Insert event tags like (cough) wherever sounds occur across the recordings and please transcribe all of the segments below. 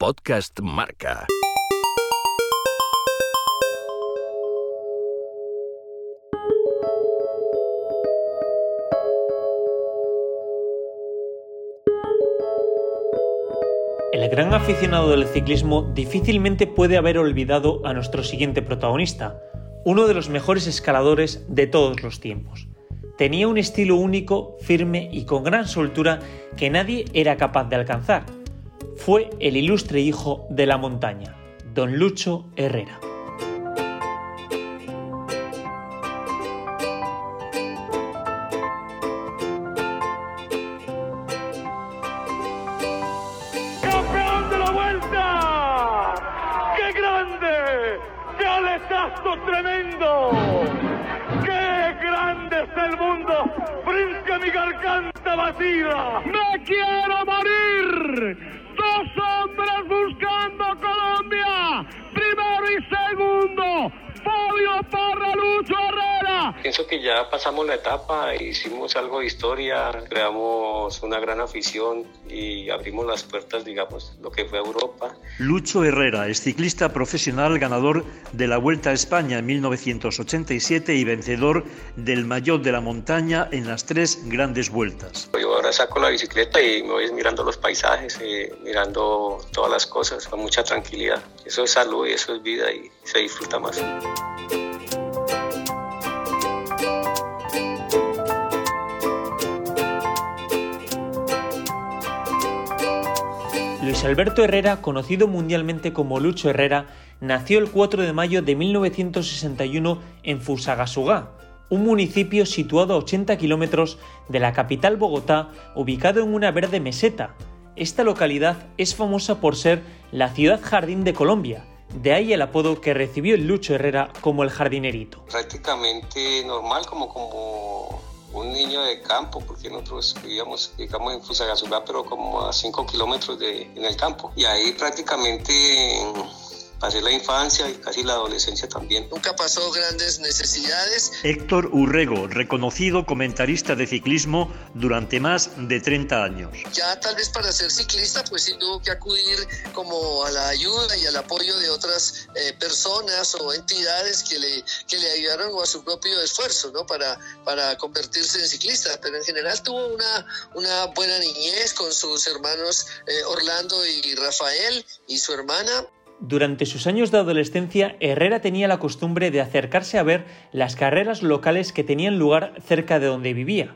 Podcast Marca. El gran aficionado del ciclismo difícilmente puede haber olvidado a nuestro siguiente protagonista, uno de los mejores escaladores de todos los tiempos. Tenía un estilo único, firme y con gran soltura que nadie era capaz de alcanzar. Fue el ilustre hijo de la montaña, don Lucho Herrera. La etapa, hicimos algo de historia, creamos una gran afición y abrimos las puertas, digamos, lo que fue Europa. Lucho Herrera es ciclista profesional ganador de la Vuelta a España en 1987 y vencedor del Mayor de la Montaña en las tres grandes vueltas. Yo ahora saco la bicicleta y me voy mirando los paisajes, eh, mirando todas las cosas con mucha tranquilidad. Eso es salud y eso es vida y se disfruta más. Luis Alberto Herrera, conocido mundialmente como Lucho Herrera, nació el 4 de mayo de 1961 en Fusagasugá, un municipio situado a 80 kilómetros de la capital Bogotá, ubicado en una verde meseta. Esta localidad es famosa por ser la ciudad jardín de Colombia, de ahí el apodo que recibió el Lucho Herrera como el jardinerito. Prácticamente normal, como, un niño de campo, porque nosotros vivíamos, digamos, en Fusagasugá, pero como a 5 kilómetros de, en el campo. Y ahí prácticamente pasé la infancia y casi la adolescencia también. Nunca pasó grandes necesidades. Héctor Urrego, reconocido comentarista de ciclismo durante más de 30 años. Ya tal vez para ser ciclista, pues sí tuvo que acudir como a la ayuda y al apoyo de otras eh, personas o entidades que le, que le ayudaron o a su propio esfuerzo, ¿no? Para, para convertirse en ciclista. Pero en general tuvo una, una buena niñez con sus hermanos eh, Orlando y Rafael y su hermana. Durante sus años de adolescencia, Herrera tenía la costumbre de acercarse a ver las carreras locales que tenían lugar cerca de donde vivía.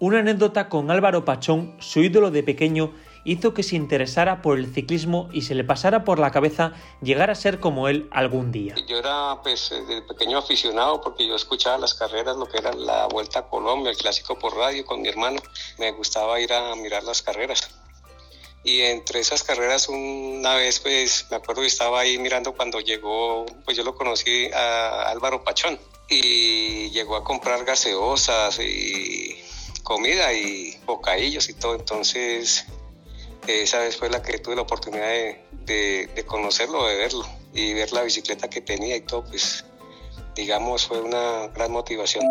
Una anécdota con Álvaro Pachón, su ídolo de pequeño, hizo que se interesara por el ciclismo y se le pasara por la cabeza llegar a ser como él algún día. Yo era pues de pequeño aficionado porque yo escuchaba las carreras, lo que era la Vuelta a Colombia, el clásico por radio con mi hermano. Me gustaba ir a mirar las carreras y entre esas carreras una vez pues me acuerdo que estaba ahí mirando cuando llegó pues yo lo conocí a Álvaro Pachón y llegó a comprar gaseosas y comida y bocadillos y todo. Entonces esa vez fue la que tuve la oportunidad de, de, de conocerlo de verlo y ver la bicicleta que tenía y todo pues digamos fue una gran motivación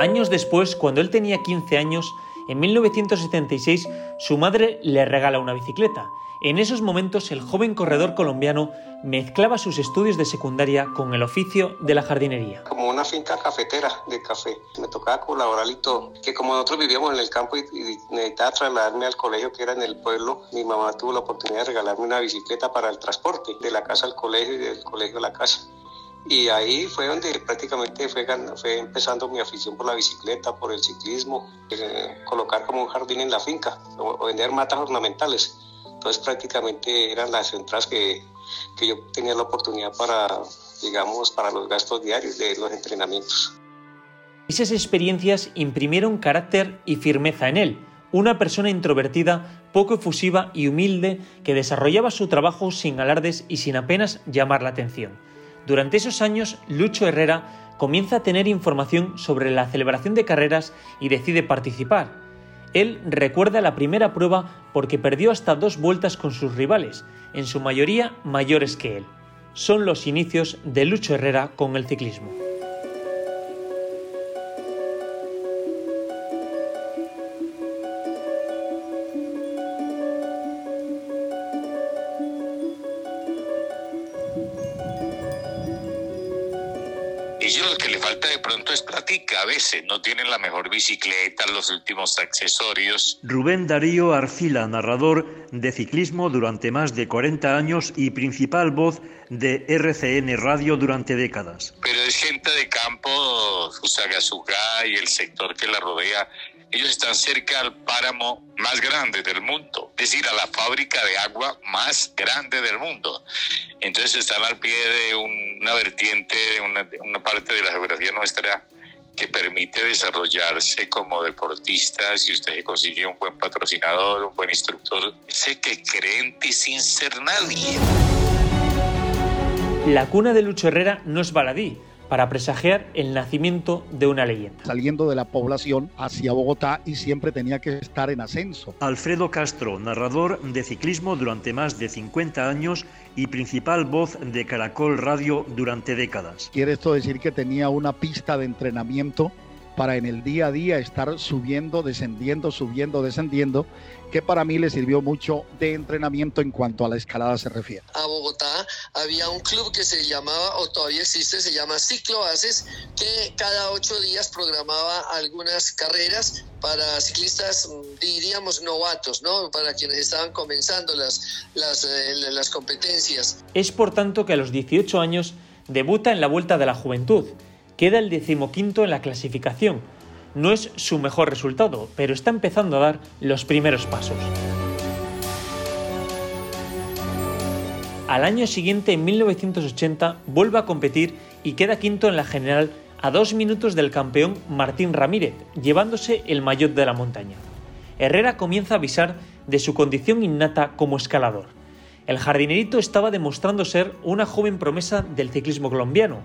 Años después, cuando él tenía 15 años, en 1976, su madre le regala una bicicleta. En esos momentos, el joven corredor colombiano mezclaba sus estudios de secundaria con el oficio de la jardinería. Como una finca cafetera de café. Me tocaba colaborar y todo. Que como nosotros vivíamos en el campo y, necesitaba trasladarme al colegio que era en el pueblo, mi mamá tuvo la oportunidad de regalarme una bicicleta para el transporte de la casa al colegio y del colegio a la casa. Y ahí fue donde prácticamente fue, fue empezando mi afición por la bicicleta, por el ciclismo, eh, colocar como un jardín en la finca o, o, vender matas ornamentales. Entonces prácticamente eran las entradas que, que yo tenía la oportunidad para, digamos, para los gastos diarios de los entrenamientos. Esas experiencias imprimieron carácter y firmeza en él, una persona introvertida, poco efusiva y humilde que desarrollaba su trabajo sin alardes y sin apenas llamar la atención. Durante esos años, Lucho Herrera comienza a tener información sobre la celebración de carreras y decide participar. Él recuerda la primera prueba porque perdió hasta dos vueltas con sus rivales, en su mayoría mayores que él. Son los inicios de Lucho Herrera con el ciclismo. No tienen la mejor bicicleta, los últimos accesorios. Rubén Darío Arcila, narrador de ciclismo durante más de 40 años y principal voz de RCN Radio durante décadas. Pero es gente de campo, Fusagasugá y el sector que la rodea, ellos están cerca al páramo más grande del mundo, es decir, a la fábrica de agua más grande del mundo. Entonces están al pie de una vertiente, una, una parte de la geografía nuestra que permite desarrollarse como deportista si usted consigue un buen patrocinador, un buen instructor, sé que cree en sin ser nadie. La cuna de Lucho Herrera no es baladí para presagiar el nacimiento de una leyenda. Saliendo de la población hacia Bogotá y siempre tenía que estar en ascenso. Alfredo Castro, narrador de ciclismo durante más de 50 años y principal voz de Caracol Radio durante décadas. Quiere esto decir que tenía una pista de entrenamiento para en el día a día estar subiendo, descendiendo, subiendo, descendiendo, que para mí le sirvió mucho de entrenamiento en cuanto a la escalada se refiere. A Bogotá había un club que se llamaba, o todavía existe, se llama Ciclo Haces, que cada ocho días programaba algunas carreras para ciclistas, diríamos, novatos, ¿no? Para quienes estaban comenzando las, las, eh, las competencias. Es por tanto que a los 18 años debuta en la Vuelta de la Juventud Queda el decimoquinto en la clasificación. No es su mejor resultado, pero está empezando a dar los primeros pasos. Al año siguiente, en 1980, vuelve a competir y queda quinto en la general a dos minutos del campeón Martín Ramírez, llevándose el maillot de la montaña. Herrera comienza a avisar de su condición innata como escalador. El jardinerito estaba demostrando ser una joven promesa del ciclismo colombiano,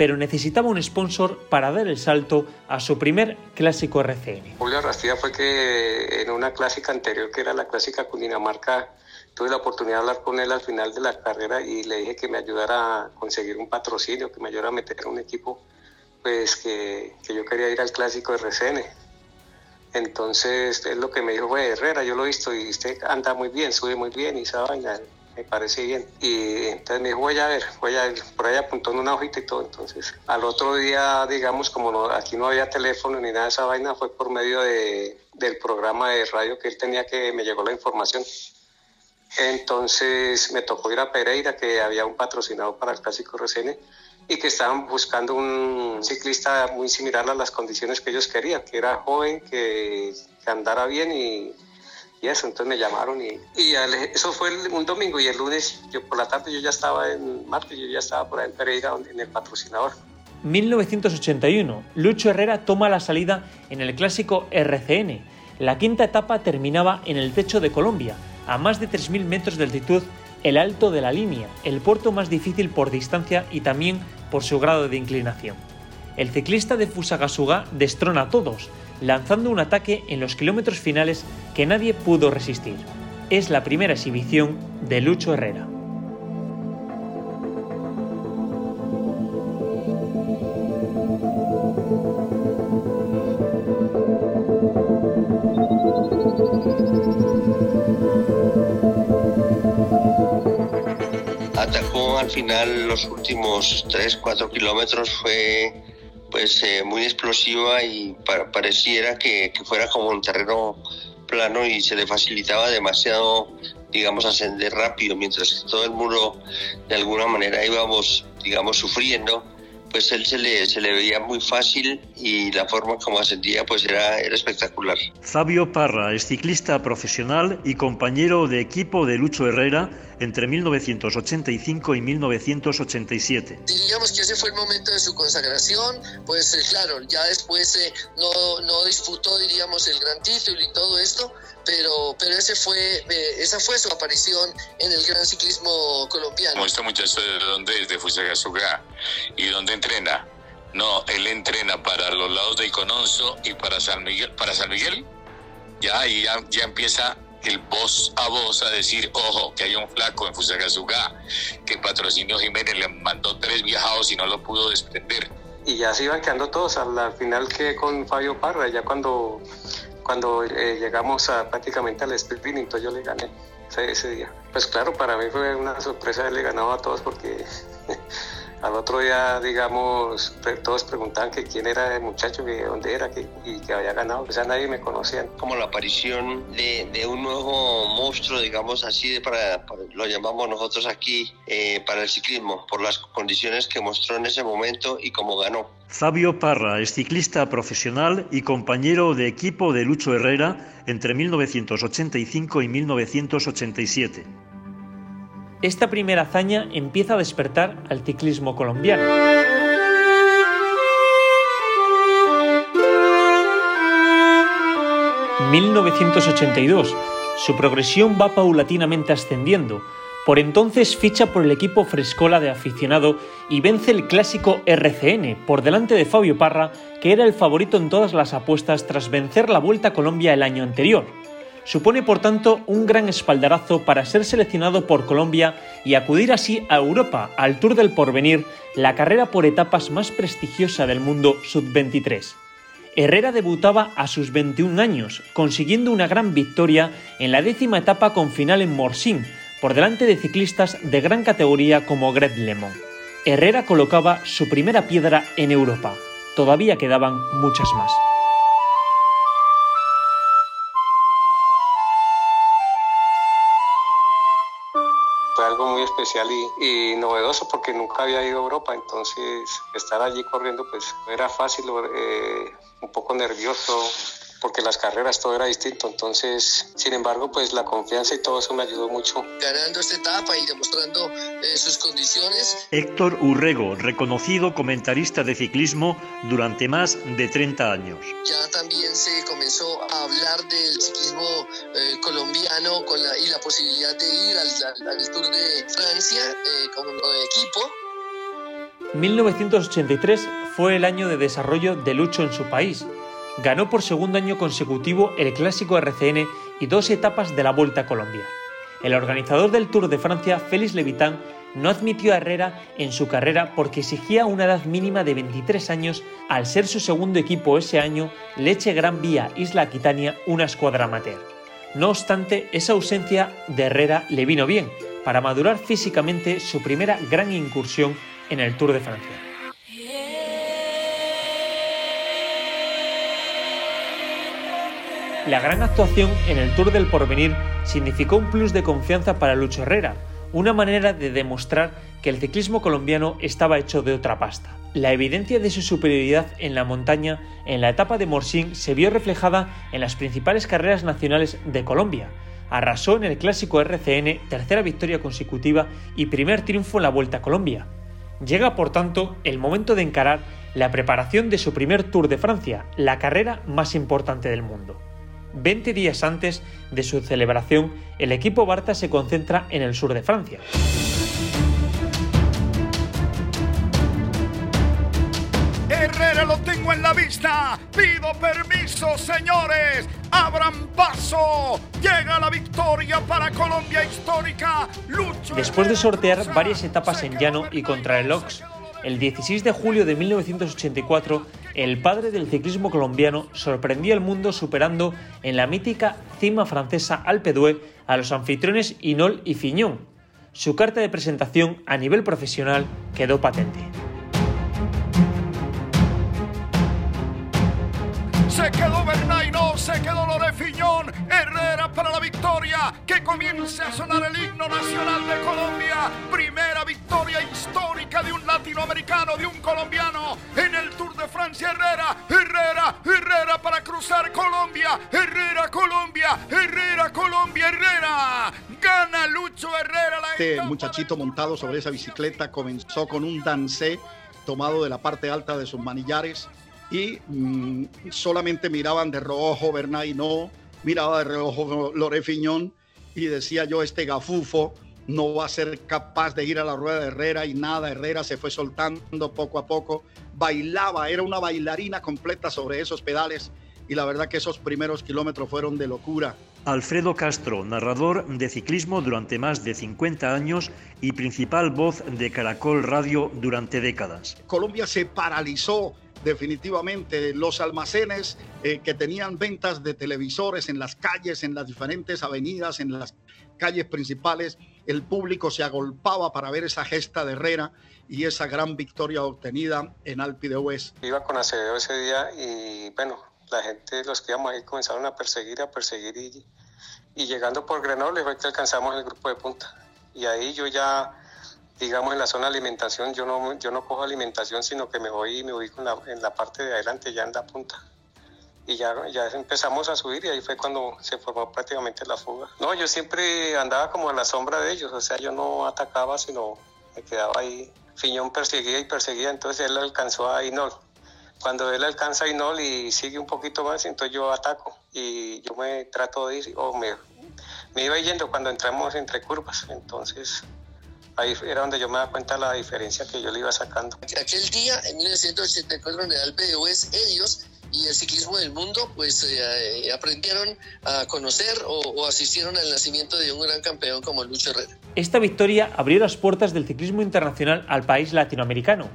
pero necesitaba un sponsor para dar el salto a su primer clásico RCN. Julio Rastilla fue que en una clásica anterior, que era la clásica Cundinamarca, tuve la oportunidad de hablar con él al final de la carrera y le dije que me ayudara a conseguir un patrocinio, que me ayudara a meter un equipo, pues que, que yo quería ir al clásico RCN. Entonces, es lo que me dijo fue Herrera, yo lo he visto y usted anda muy bien, sube muy bien y esa vaina me parece bien. Y entonces me dijo, voy a ver, voy a ver, por ahí apuntó en una hojita y todo. Entonces, al otro día, digamos, como aquí no había teléfono ni nada de esa vaina, fue por medio de, del programa de radio que él tenía que me llegó la información. Entonces me tocó ir a Pereira, que había un patrocinador para el Clásico RCN y que estaban buscando un ciclista muy similar a las condiciones que ellos querían, que era joven, que, que andara bien y y eso, entonces me llamaron y, y eso fue un domingo y el lunes, yo por la tarde yo ya estaba en martes, yo ya estaba por ahí en Pereira en el patrocinador. 1981, Lucho Herrera toma la salida en el clásico RCN. La quinta etapa terminaba en el techo de Colombia, a más de 3.000 metros de altitud, el alto de la línea, el puerto más difícil por distancia y también por su grado de inclinación. El ciclista de Fusagasugá destrona a todos, lanzando un ataque en los kilómetros finales que nadie pudo resistir. Es la primera exhibición de Lucho Herrera. Atacó al final los últimos 3-4 kilómetros, fue pues eh, muy explosiva y pareciera que, que, fuera como un terreno plano y se le facilitaba demasiado, digamos, ascender rápido, mientras que todo el muro de alguna manera íbamos, digamos, sufriendo pues él se le, se le veía muy fácil y la forma como ascendía pues era, era espectacular. Fabio Parra es ciclista profesional y compañero de equipo de Lucho Herrera entre 1985 y 1987. Diríamos que ese fue el momento de su consagración, pues eh, claro, ya después eh, no, no disputó, diríamos, el gran título y todo esto, pero, pero ese fue, eh, esa fue su aparición en el gran ciclismo colombiano. Este muchacho de dónde es, de Fusagasugá, y dónde entrena. No, él entrena para los lados de Icononso y para San Miguel. Para San Miguel, ya ahí ya, ya empieza el voz a voz a decir, ojo, que hay un flaco en Fusagasugá, que Patrocinio Jiménez le mandó tres viajados y no lo pudo desprender. Y ya se iban quedando todos, al, final que con Fabio Parra, ya cuando, cuando eh, llegamos a, prácticamente al sprint, yo le gané ese, día. Pues claro, para mí fue una sorpresa haberle ganado a todos porque (laughs) Al otro día, digamos, todos preguntaban que quién era el muchacho, que dónde era y que había ganado. O sea, nadie me conocía. Como la aparición de, de un nuevo monstruo, digamos así, de para, lo llamamos nosotros aquí, eh, para el ciclismo, por las condiciones que mostró en ese momento y cómo ganó. Fabio Parra es ciclista profesional y compañero de equipo de Lucho Herrera entre 1985 y 1987. Esta primera hazaña empieza a despertar al ciclismo colombiano. ...1982... Su progresión va paulatinamente ascendiendo. Por entonces ficha por el equipo Frescola de aficionado y vence el clásico RCN por delante de Fabio Parra, que era el favorito en todas las apuestas tras vencer la Vuelta a Colombia el año anterior. Supone por tanto un gran espaldarazo para ser seleccionado por Colombia y acudir así a Europa, al Tour del Porvenir, la carrera por etapas más prestigiosa del mundo sub-23. Herrera debutaba a sus 21 años, consiguiendo una gran victoria en la décima etapa con final en Morsin, por delante de ciclistas de gran categoría como Greg Lemon. Herrera colocaba su primera piedra en Europa. Todavía quedaban muchas más. especial y, novedoso porque nunca había ido a Europa, entonces estar allí corriendo pues era fácil, eh, un poco nervioso, porque las carreras todo era distinto. Entonces, sin embargo, pues la confianza y todo eso me ayudó mucho. Ganando esta etapa y demostrando eh, sus condiciones. Héctor Urrego, reconocido comentarista de ciclismo durante más de 30 años. Ya también se comenzó a hablar del ciclismo eh, colombiano con la, y la posibilidad de ir al, al, Tour de Francia eh, como equipo. 1983 fue el año de desarrollo de Lucho en su país ganó por segundo año consecutivo el clásico RCN y dos etapas de la Vuelta a Colombia. El organizador del Tour de Francia, Félix Levitán, no admitió a Herrera en su carrera porque exigía una edad mínima de 23 años al ser su segundo equipo ese año Leche Gran Vía Isla Aquitania una escuadra amateur. No obstante, esa ausencia de Herrera le vino bien para madurar físicamente su primera gran incursión en el Tour de Francia. La gran actuación en el Tour del Porvenir significó un plus de confianza para Lucho Herrera, una manera de demostrar que el ciclismo colombiano estaba hecho de otra pasta. La evidencia de su superioridad en la montaña en la etapa de Morsín se vio reflejada en las principales carreras nacionales de Colombia. Arrasó en el clásico RCN, tercera victoria consecutiva y primer triunfo en la Vuelta a Colombia. Llega por tanto el momento de encarar la preparación de su primer Tour de Francia, la carrera más importante del mundo. 20 días antes de su celebración, el equipo Barta se concentra en el sur de Francia. Herrera lo tengo en la vista. Pido permiso, señores. Abran paso. Llega la victoria para Colombia histórica. Después de sortear varias etapas en llano y contra el Ox, el 16 de julio de 1984, el padre del ciclismo colombiano sorprendió al mundo superando en la mítica cima francesa Alpe d'Huez a los anfitriones Inol y Fiñón. Su carta de presentación a nivel profesional quedó patente. Se quedó Bernay, no, se quedó Lorefiñón. Herrera para la victoria. Que comience a sonar el himno nacional de Colombia. Primera victoria histórica de un latinoamericano, de un colombiano en el Tour de Francia. Herrera, Herrera, Herrera para cruzar Colombia. Herrera, Colombia, Herrera, Colombia, Herrera. Gana Lucho Herrera. La este muchachito montado sobre esa bicicleta comenzó con un dancé tomado de la parte alta de sus manillares y mm, solamente miraban de reojo Bernay no, miraba de reojo Lore Fiñón y decía yo, este gafufo no va a ser capaz de ir a la rueda de Herrera y nada, Herrera se fue soltando poco a poco, bailaba, era una bailarina completa sobre esos pedales y la verdad que esos primeros kilómetros fueron de locura. Alfredo Castro, narrador de ciclismo durante más de 50 años y principal voz de Caracol Radio durante décadas. Colombia se paralizó definitivamente los almacenes eh, que tenían ventas de televisores en las calles, en las diferentes avenidas, en las calles principales, el público se agolpaba para ver esa gesta de Herrera y esa gran victoria obtenida en Alpi de Hues. Iba con Acevedo ese día y bueno, la gente, los que íbamos ahí comenzaron a perseguir, a perseguir y, y llegando por Grenoble fue que alcanzamos el grupo de punta. Y ahí yo ya, digamos, en la zona de alimentación, yo no, yo no cojo alimentación, sino que me voy y me ubico en la, en la parte de adelante, ya en la punta y ya, ya empezamos a subir y ahí fue cuando se formó prácticamente la fuga. No, yo siempre andaba como a la sombra de ellos, o sea, yo no atacaba, sino me quedaba ahí. Fiñón perseguía y perseguía, entonces él alcanzó a Inol. Cuando él alcanza a Inol y sigue un poquito más, entonces yo ataco y yo me trato de ir, o me, me iba yendo cuando entramos entre curvas, entonces ahí era donde yo me daba cuenta la diferencia que yo le iba sacando. Aquel día, en 1984, en el Alpe de ellos y el ciclismo del mundo, pues eh, eh, aprendieron a conocer o, asistieron al nacimiento de un gran campeón como Lucho Herrera. Esta victoria abrió las puertas del ciclismo internacional al país latinoamericano.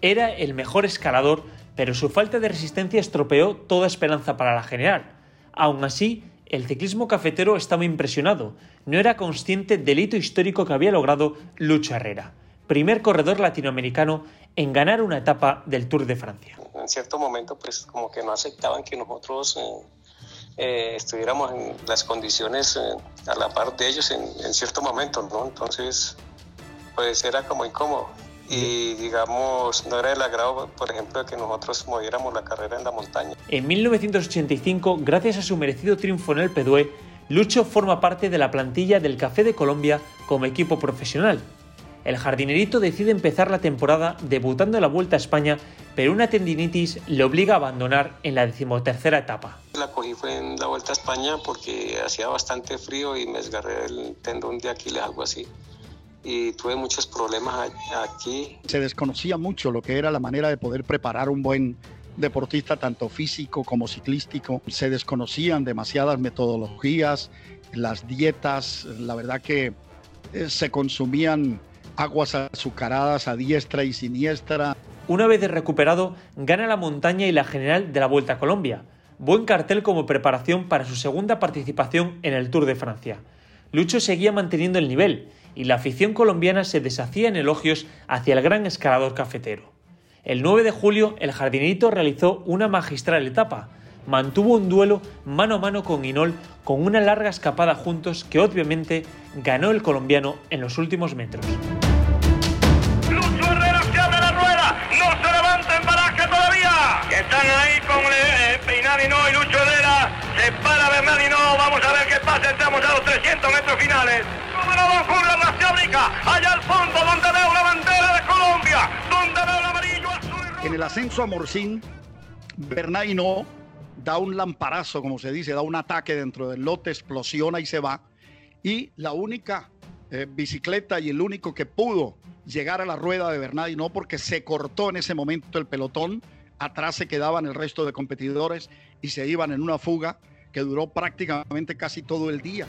Era el mejor escalador, pero su falta de resistencia estropeó toda esperanza para la general. Aún así, el ciclismo cafetero estaba impresionado. No era consciente del hito histórico que había logrado Lucho Herrera, primer corredor latinoamericano en ganar una etapa del Tour de Francia en cierto momento pues como que no aceptaban que nosotros eh, eh, estuviéramos en las condiciones eh, a la par de ellos en, cierto momento, ¿no? Entonces pues era como incómodo y digamos no era el agrado por ejemplo de que nosotros moviéramos la carrera en la montaña. En 1985, gracias a su merecido triunfo en el Pedue, Lucho forma parte de la plantilla del Café de Colombia como equipo profesional el jardinerito decide empezar la temporada debutando en la Vuelta a España, pero una tendinitis le obliga a abandonar en la decimotercera etapa. La cogí fue en la Vuelta a España porque hacía bastante frío y me desgarré el tendón de Aquiles, algo así. Y tuve muchos problemas aquí. Se desconocía mucho lo que era la manera de poder preparar un buen deportista, tanto físico como ciclístico. Se desconocían demasiadas metodologías, las dietas, la verdad que eh, se consumían aguas azucaradas a diestra y siniestra. Una vez recuperado, gana la montaña y la general de la Vuelta a Colombia. Buen cartel como preparación para su segunda participación en el Tour de Francia. Lucho seguía manteniendo el nivel y la afición colombiana se deshacía en elogios hacia el gran escalador cafetero. El 9 de julio, el jardinerito realizó una magistral etapa, mantuvo un duelo mano a mano con Inol con una larga escapada juntos que obviamente ganó el colombiano en los últimos metros. Lucho Herrera se abre la rueda, no se levanta en paraje todavía. Están ahí con eh, Peinadino y Lucho Herrera. Se para Bernardino, vamos a ver qué pasa, entramos a los 300 metros finales. Número 2, Allá al fondo donde veo la bandera de Colombia, donde veo el amarillo, azul y. En el ascenso a Morcín, Bernardino da un lamparazo, como se dice, da un ataque dentro del lote, explosiona y se va. Y la única eh, bicicleta y el único que pudo llegar a la rueda de Bernard y no porque se cortó en ese momento el pelotón, atrás se quedaban el resto de competidores y se iban en una fuga que duró prácticamente casi todo el día.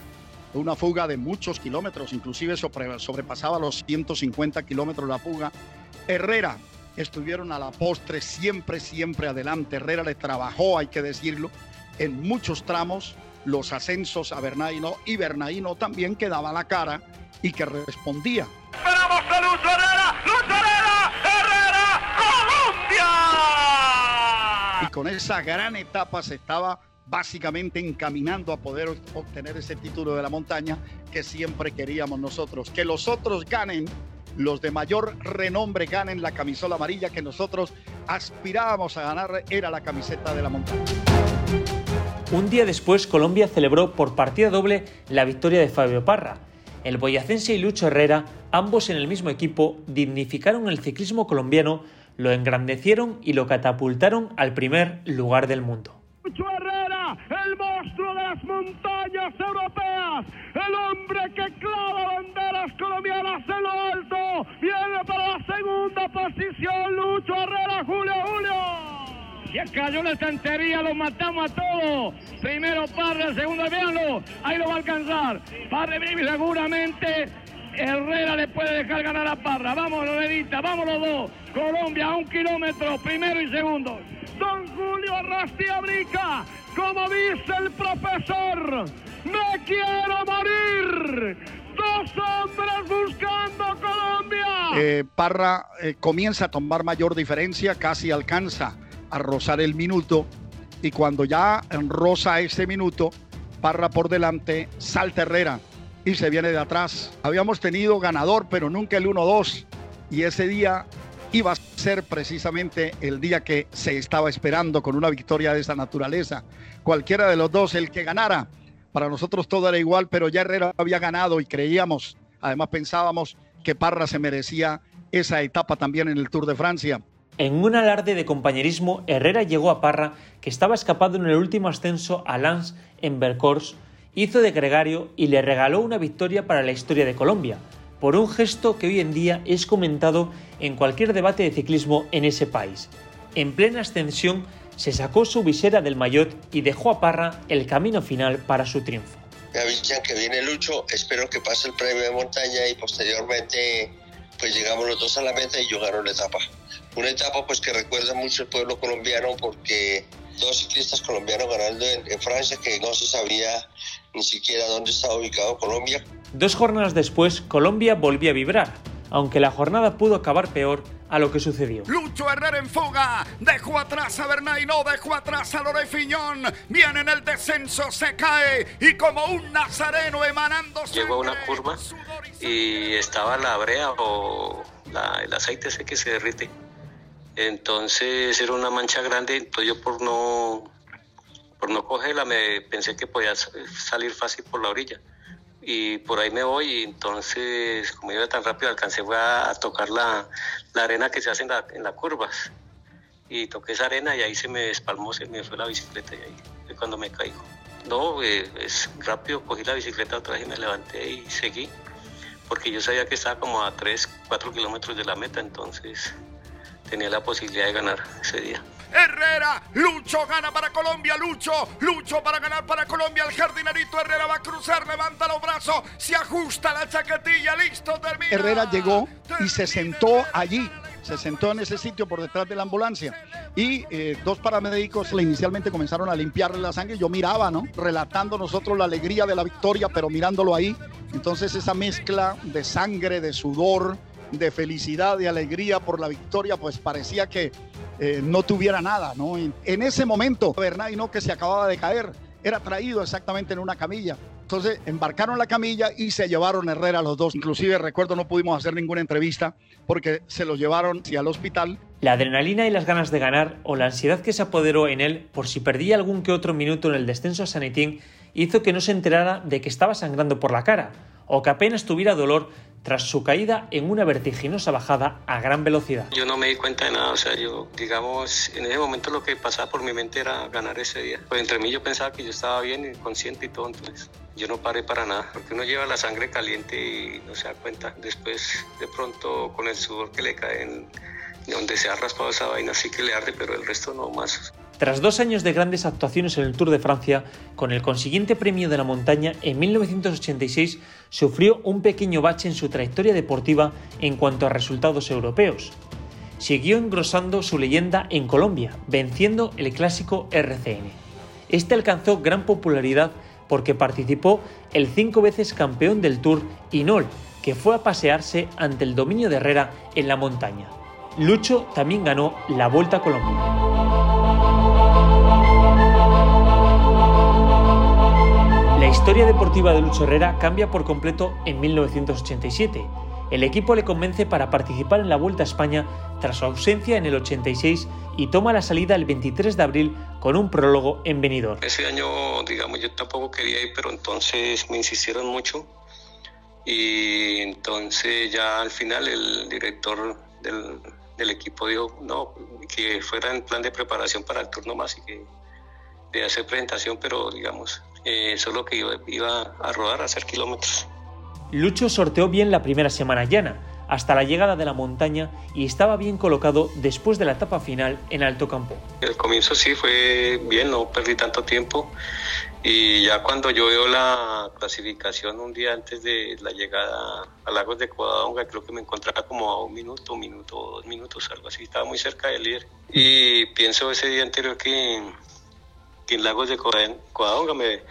Una fuga de muchos kilómetros, inclusive sobrepasaba los 150 kilómetros la fuga. Herrera estuvieron a la postre siempre, siempre adelante. Herrera le trabajó, hay que decirlo, en muchos tramos los ascensos a Bernaino y Bernaino también que daba la cara y que respondía. ¡Esperamos a Lucho Herrera! ¡Lucho Herrera! ¡Herrera! ¡Colombia! Y con esa gran etapa se estaba básicamente encaminando a poder obtener ese título de la montaña que siempre queríamos nosotros. Que los otros ganen los de mayor renombre ganen la camisola amarilla que nosotros aspirábamos a ganar, era la camiseta de la montaña. Un día después, Colombia celebró por partida doble la victoria de Fabio Parra. El boyacense y Lucho Herrera, ambos en el mismo equipo, dignificaron el ciclismo colombiano, lo engrandecieron y lo catapultaron al primer lugar del mundo. Lucho Herrera, el monstruo de las montañas europeas, el hombre que clava banderas colombianas en lo alto, viene para la segunda posición, Lucho Herrera, Julio, Julio. Ya cayó la estantería, lo matamos a todos. Primero Parra, segundo, véanlo, ahí lo va a alcanzar. Parra seguramente Herrera le puede dejar ganar a Parra. Vamos, Lorelita, vamos los dos. Colombia a un kilómetro, primero y segundo. Don Julio Brica, como dice el profesor, me quiero morir. dos hombres buscando Colombia. Eh, Parra eh, comienza a tomar mayor diferencia, casi alcanza a rozar el minuto y cuando ya roza ese minuto, Parra por delante, salta Herrera y se viene de atrás. Habíamos tenido ganador, pero nunca el 1-2 y ese día iba a ser precisamente el día que se estaba esperando con una victoria de esa naturaleza. Cualquiera de los dos, el que ganara, para nosotros todo era igual, pero ya Herrera había ganado y creíamos, además pensábamos que Parra se merecía esa etapa también en el Tour de Francia. En un alarde de compañerismo, Herrera llegó a Parra, que estaba escapado en el último ascenso a Lens en Vercors, hizo de gregario y le regaló una victoria para la historia de Colombia, por un gesto que hoy en día es comentado en cualquier debate de ciclismo en ese país. En plena ascensión se sacó su visera del maillot y dejó a Parra el camino final para su triunfo. Me avisan que viene Lucho, espero que pase el premio de montaña y posteriormente pues llegamos los dos a la meta y yo gano la etapa. Una etapa pues que recuerda mucho el pueblo colombiano porque dos ciclistas colombianos ganando en, en Francia que no se sabía ni siquiera dónde estaba ubicado Colombia. Dos jornadas después, Colombia volvió a vibrar, aunque la jornada pudo acabar peor a lo que sucedió. Lucho Herrera en fuga, dejó atrás a Bernay, no dejó atrás a Lore Fiñón, viene en el descenso, se cae y como un nazareno emanando Llegó a una curva y estaba la brea o la- el aceite ese que se derrite. Entonces era una mancha grande, entonces yo por no, por no cogerla me pensé que podía salir fácil por la orilla. Y por ahí me voy y entonces como iba tan rápido alcancé a, a tocar la, arena que se hace en, la, en las curvas. Y toqué esa arena y ahí se me despalmó, se me fue la bicicleta y ahí fue cuando me caigo. No, eh, es rápido, cogí la bicicleta otra vez y me levanté y seguí, porque yo sabía que estaba como a 3, 4 kilómetros de la meta, entonces tenía la posibilidad de ganar ese día. Herrera, Lucho gana para Colombia, Lucho, Lucho para ganar para Colombia, el jardinerito Herrera va a cruzar, levanta los brazos, se ajusta la chaquetilla, listo, termina. Herrera llegó y se sentó allí, se sentó en ese sitio por detrás de la ambulancia. Y eh, dos paramédicos le inicialmente comenzaron a limpiarle la sangre. Yo miraba, ¿no? Relatando nosotros la alegría de la victoria, pero mirándolo ahí. Entonces esa mezcla de sangre, de sudor, de felicidad, de alegría por la victoria, pues parecía que eh, no tuviera nada, ¿no? En, ese momento, Bernay. Que se acababa de caer, era traído exactamente en una camilla. Entonces embarcaron la camilla y se llevaron a Herrera los dos. Inclusive recuerdo no pudimos hacer ninguna entrevista porque se los llevaron hacia el hospital. La adrenalina y las ganas de ganar o la ansiedad que se apoderó en él por si perdía algún que otro minuto en el descenso a San Etienne hizo que no se enterara de que estaba sangrando por la cara o que apenas tuviera dolor tras su caída en una vertiginosa bajada a gran velocidad. Yo no me di cuenta de nada, o sea, yo, digamos, en ese momento lo que pasaba por mi mente era ganar ese día. Pues entre mí yo pensaba que yo estaba bien y consciente y todo, entonces yo no paré para nada, porque uno lleva la sangre caliente y no se da cuenta. Después, de pronto, con el sudor que le cae en donde se ha raspado esa vaina, sí que le arde, pero el resto no más. Tras dos años de grandes actuaciones en el Tour de Francia, con el consiguiente premio de la montaña, en 1986 sufrió un pequeño bache en su trayectoria deportiva en cuanto a resultados europeos. Siguió engrosando su leyenda en Colombia, venciendo el clásico RCN. Este alcanzó gran popularidad porque participó el cinco veces campeón del Tour Inol, que fue a pasearse ante el dominio de Herrera en la montaña. Lucho también ganó la Vuelta a Colombia. La historia deportiva de Lucho Herrera cambia por completo en 1987. El equipo le convence para participar en la Vuelta a España tras su ausencia en el 86 y toma la salida el 23 de abril con un prólogo en Benidorm. Ese año, digamos, yo tampoco quería ir, pero entonces me insistieron mucho y entonces ya al final el director del, del equipo dijo no, que fuera en plan de preparación para el turno más y que de hacer presentación, pero digamos, eh, solo que iba, iba a rodar, a hacer kilómetros. Lucho sorteó bien la primera semana llana, hasta la llegada de la montaña y estaba bien colocado después de la etapa final en Alto Campo. El comienzo sí fue bien, no perdí tanto tiempo y ya cuando yo veo la clasificación un día antes de la llegada a Lagos de Covadonga, creo que me encontraba como a un minuto, un minuto, dos minutos, algo así, estaba muy cerca del líder. Y pienso ese día anterior que, Lagos de Covadonga me,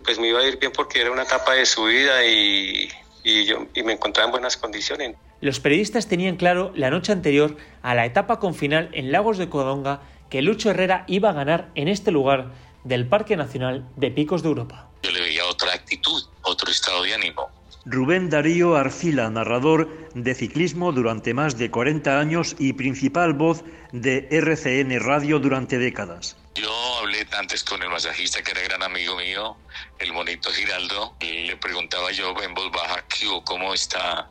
pues me iba a ir bien porque era una etapa de subida y y, yo, y me encontraba en buenas condiciones. Los periodistas tenían claro la noche anterior a la etapa con final en Lagos de Codonga que Lucho Herrera iba a ganar en este lugar del Parque Nacional de Picos de Europa. Yo le veía otra actitud, otro estado de ánimo. Rubén Darío Arcila, narrador de ciclismo durante más de 40 años y principal voz de RCN Radio durante décadas. Yo hablé antes con el masajista que era gran amigo mío, el monito Giraldo, le preguntaba yo en voz baja, ¿cómo está?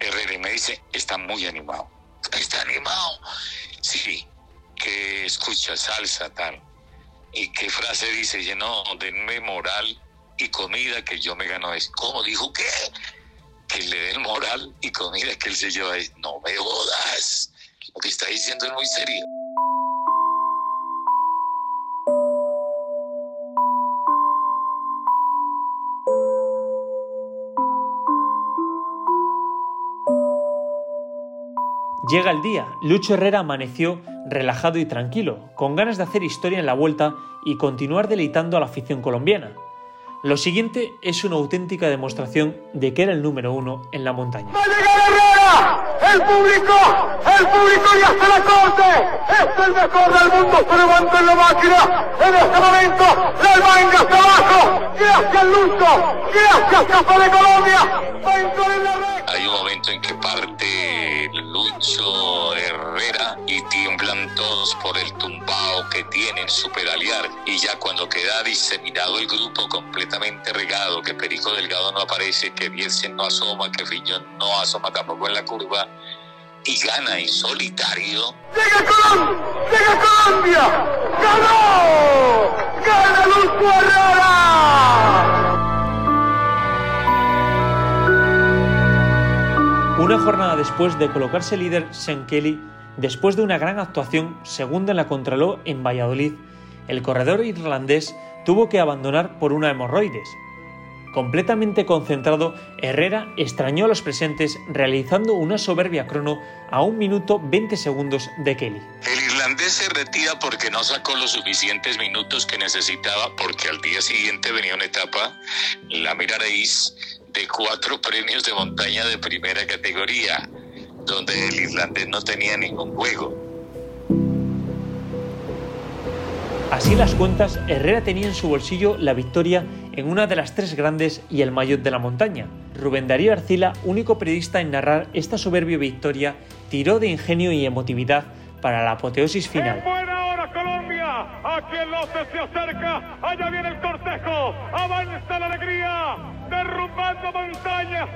Y me dice, está muy animado. ¿Está animado? Sí, que escucha salsa, tal. ¿Y qué frase dice? Dice, no, denme moral y comida que yo me gano es. ¿Cómo dijo qué? Que le den moral y comida que él se lleva es. No me jodas. Lo que está diciendo es muy serio. Llega el día, Lucho Herrera amaneció relajado y tranquilo, con ganas de hacer historia en la vuelta y continuar deleitando a la afición colombiana. Lo siguiente es una auténtica demostración de que era el número uno en la montaña. ¡Va a llegar Herrera! ¡El público! ¡El público ya se la corte! ¡Es el mejor del mundo! ¡Se levanta en la máquina! ¡En este momento! ¡La manga hasta abajo! ¡Gracias, Lucho! ¡Gracias, Capa de Colombia! ¡Va en la red! Hay un momento en que parte Lucho Herrera y tiemblan todos por el tumbao que tienen su pedalear. Y ya cuando queda diseminado el grupo completamente regado, que Perico Delgado no aparece, que Bielsen no asoma, que Fiñón no asoma tampoco en la curva, y gana en solitario. ¡Llega Colombia! ¡Llega Colombia! ¡Ganó! ¡Gana! Una jornada después de colocarse líder Sean Kelly, después de una gran actuación segunda en la Contraló en Valladolid, el corredor irlandés tuvo que abandonar por una hemorroides. Completamente concentrado, Herrera extrañó a los presentes realizando una soberbia crono a un minuto 20 segundos de Kelly. El irlandés se retira porque no sacó los suficientes minutos que necesitaba porque al día siguiente venía una etapa, la miraréis, de cuatro premios de montaña de primera categoría, donde el irlandés no tenía ningún juego. Así las cuentas, Herrera tenía en su bolsillo la victoria en una de las tres grandes y el maillot de la montaña. Rubén Darío Arcila, único periodista en narrar esta soberbia victoria, tiró de ingenio y emotividad para la apoteosis final. ¡En buena hora, Colombia! Aquí el lote se acerca, allá viene el cortejo, avanza la alegría, derrumbando montañas.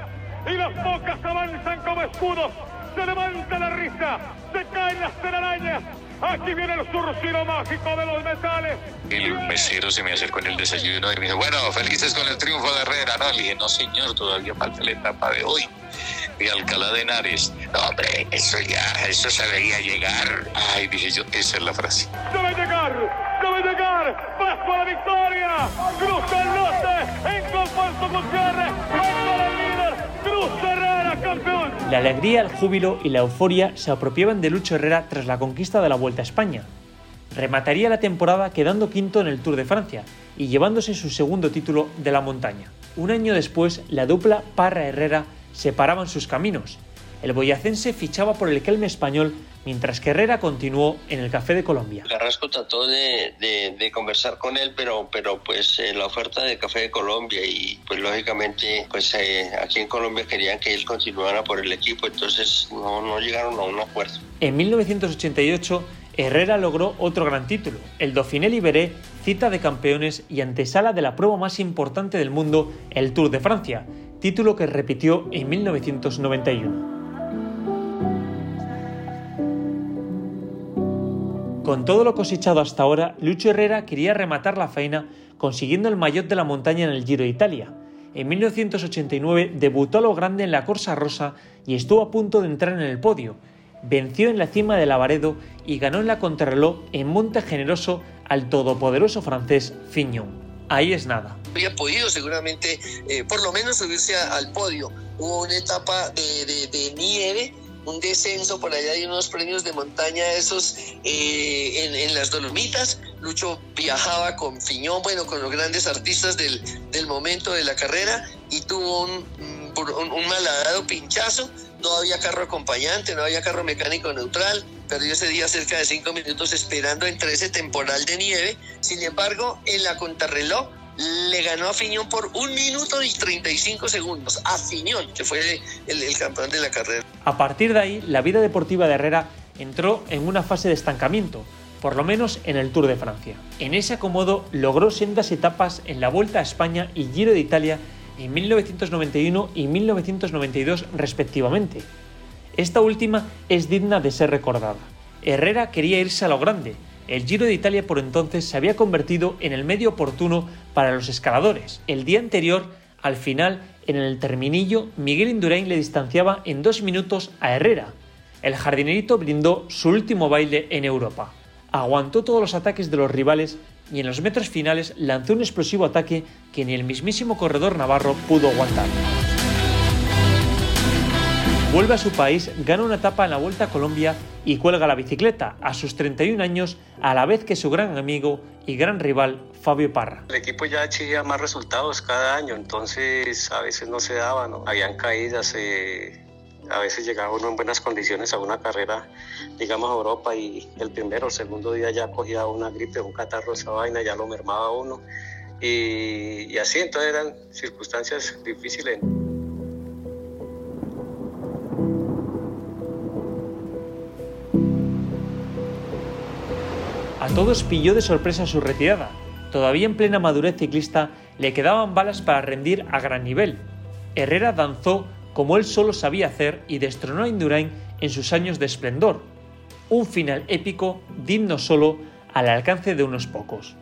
Y las bocas avanzan como escudos, se levanta la risa, se caen las telarañas, aquí viene el surcido mágico de los metales. El mesero se me acercó en el desayuno y me dijo, bueno, felices con el triunfo de Herrera. No, le dije, no señor, todavía falta la etapa de hoy. De Alcalá de Henares. No, hombre, eso ya, eso se veía llegar. Ay, dije yo, esa es la frase. Debe llegar, debe llegar, paso a la victoria, cruza el lote, en Confuerzo Gutiérrez, para el líder, Cruz Herrera, campeón. La alegría, el júbilo y la euforia se apropiaban de Lucho Herrera tras la conquista de la Vuelta a España. Remataría la temporada quedando quinto en el Tour de Francia y llevándose su segundo título de la montaña. Un año después, la dupla Parra-Herrera separaban sus caminos. El boyacense fichaba por el Kelme español, mientras que Herrera continuó en el Café de Colombia. Carrasco trató de, de- de conversar con él, pero, pero pues eh, la oferta de Café de Colombia y pues lógicamente pues eh, aquí en Colombia querían que él continuara por el equipo, entonces no, no llegaron a un acuerdo. En 1988, Herrera logró otro gran título, el Dauphiné Libéré, cita de campeones y antesala de la prueba más importante del mundo, el Tour de Francia, título que repitió en 1991. Con todo lo cosechado hasta ahora, Lucho Herrera quería rematar la faena consiguiendo el maillot de la montaña en el Giro de Italia. En 1989 debutó a lo grande en la Corsa Rosa y estuvo a punto de entrar en el podio. Venció en la cima del Lavaredo y ganó en la contrarreloj en Monte Generoso al todopoderoso francés Fignon. Ahí es nada. habría podido seguramente eh, por lo menos subirse a- al podio. Hubo una etapa de, de- de nieve, un descenso por allá y unos premios de montaña esos eh, en, las Dolomitas. Lucho viajaba con Fiñón, bueno, con los grandes artistas del, del momento de la carrera y tuvo un, un malhadado pinchazo, no había carro acompañante, no había carro mecánico neutral, perdió ese día cerca de cinco minutos esperando entre ese temporal de nieve, sin embargo, en la contrarreloj le ganó a Fiñón por un minuto y 35 segundos, a Fiñón, que fue el, el campeón de la carrera. A partir de ahí, la vida deportiva de Herrera entró en una fase de estancamiento, por lo menos en el Tour de Francia. En ese acomodo logró sendas etapas en la Vuelta a España y Giro de Italia en 1991 y 1992 respectivamente. Esta última es digna de ser recordada. Herrera quería irse a lo grande. El Giro de Italia por entonces se había convertido en el medio oportuno para los escaladores. El día anterior, al final, en el terminillo, Miguel Indurain le distanciaba en dos minutos a Herrera. El jardinerito brindó su último baile en Europa. Aguantó todos los ataques de los rivales y en los metros finales lanzó un explosivo ataque que ni el mismísimo corredor navarro pudo aguantar. Vuelve a su país, gana una etapa en la Vuelta a Colombia y cuelga la bicicleta a sus 31 años, a la vez que su gran amigo y gran rival Fabio Parra. El equipo ya exigía más resultados cada año, entonces a veces no se daba, ¿no? habían caídas, eh, a veces llegaba uno en buenas condiciones a una carrera, digamos a Europa y el primero o segundo día ya cogía una gripe, un catarro, esa vaina, ya lo mermaba uno y, y así, entonces eran circunstancias difíciles. A todos pilló de sorpresa su retirada. Todavía en plena madurez ciclista le quedaban balas para rendir a gran nivel. Herrera danzó como él solo sabía hacer y destronó a Indurain en sus años de esplendor. Un final épico digno solo al alcance de unos pocos.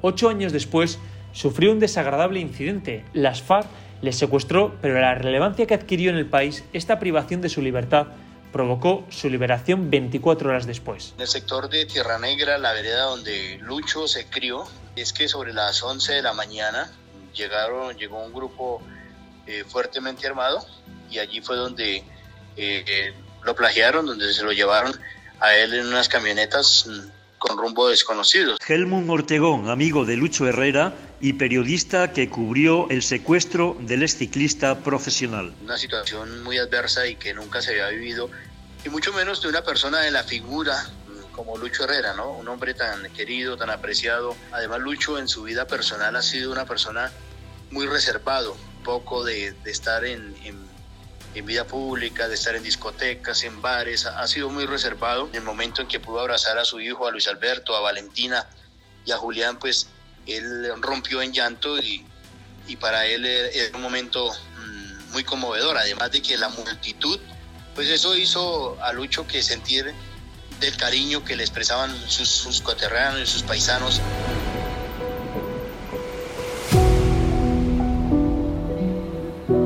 Ocho años después, sufrió un desagradable incidente. Las FARC le secuestró, pero la relevancia que adquirió en el país esta privación de su libertad provocó su liberación 24 horas después. En el sector de Tierra Negra, la vereda donde Lucho se crió, es que sobre las 11 de la mañana llegaron, llegó un grupo eh, fuertemente armado y allí fue donde eh, lo plagiaron, donde se lo llevaron a él en unas camionetas con rumbo desconocido. Helmut Ortegón, amigo de Lucho Herrera y periodista que cubrió el secuestro del exciclista profesional. Una situación muy adversa y que nunca se había vivido, y mucho menos de una persona de la figura como Lucho Herrera, ¿no? Un hombre tan querido, tan apreciado. Además, Lucho en su vida personal ha sido una persona muy reservado, poco de, estar en, en, vida pública, de estar en discotecas, en bares, ha, sido muy reservado. En el momento en que pudo abrazar a su hijo, a Luis Alberto, a Valentina y a Julián, pues él rompió en llanto y, y para él era un momento mmm, muy conmovedor, además de que la multitud, pues eso hizo a Lucho que sentir del cariño que le expresaban sus, sus y sus paisanos.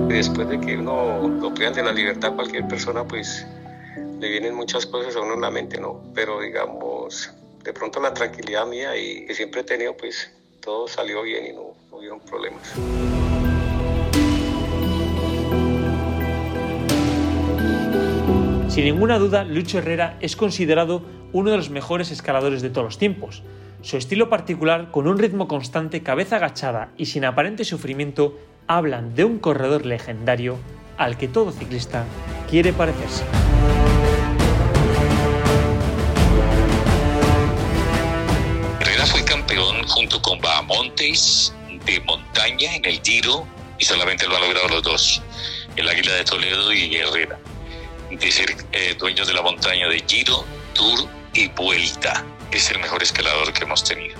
Después de que uno lo privan de la libertad, cualquier persona, pues le vienen muchas cosas a uno en la mente, ¿no? Pero digamos, de pronto la tranquilidad mía y que siempre he tenido, pues todo salió bien y no, no hubieron problemas. Sin ninguna duda, Lucho Herrera es considerado uno de los mejores escaladores de todos los tiempos. Su estilo particular, con un ritmo constante, cabeza agachada y sin aparente sufrimiento, hablan de un corredor legendario al que todo ciclista quiere parecerse. Herrera fue campeón junto con Bahamontes de montaña en el Giro y solamente lo han logrado los dos, el Águila de Toledo y Herrera, de ser eh, dueños de la montaña de Giro, Tour y Vuelta. Es el mejor escalador que hemos tenido,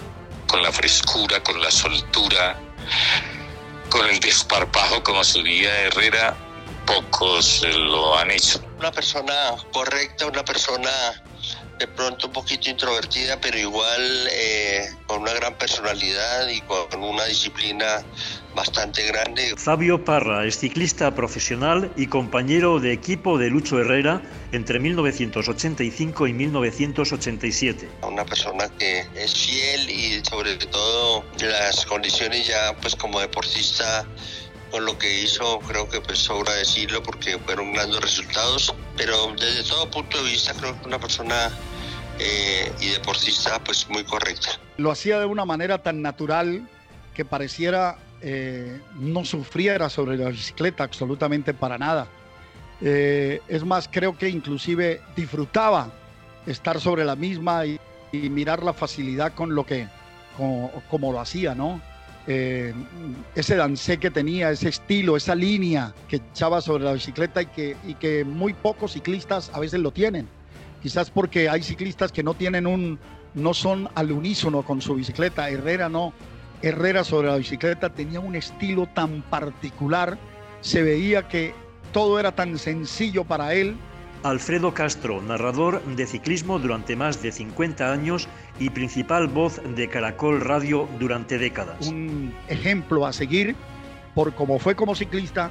con la frescura, con la soltura, con el desparpajo como su día Herrera, pocos lo han hecho. Una persona correcta, una persona de pronto un poquito introvertida, pero igual eh, con una gran personalidad y con una disciplina bastante grande. Fabio Parra es ciclista profesional y compañero de equipo de Lucho Herrera entre 1985 y 1987. Una persona que es fiel y sobre todo las condiciones ya pues como deportista con lo que hizo creo que pues sobra decirlo porque fueron grandes resultados pero desde todo punto de vista creo que una persona eh, y deportista pues muy correcta lo hacía de una manera tan natural que pareciera eh, no sufriera sobre la bicicleta absolutamente para nada. Eh, es más, creo que inclusive disfrutaba estar sobre la misma y, mirar la facilidad con lo que, como, lo hacía, ¿no? Eh, ese dancé que tenía, ese estilo, esa línea que echaba sobre la bicicleta y que, y que muy pocos ciclistas a veces lo tienen. Quizás porque hay ciclistas que no tienen un, no son al unísono con su bicicleta. Herrera no. Herrera sobre la bicicleta tenía un estilo tan particular. Se veía que todo era tan sencillo para él. Alfredo Castro, narrador de ciclismo durante más de 50 años y principal voz de Caracol Radio durante décadas. Un ejemplo a seguir por cómo fue como ciclista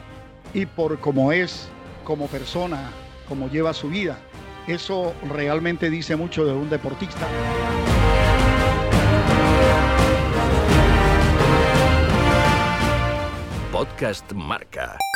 y por cómo es como persona, cómo lleva su vida. Eso realmente dice mucho de un deportista. Podcast Marca.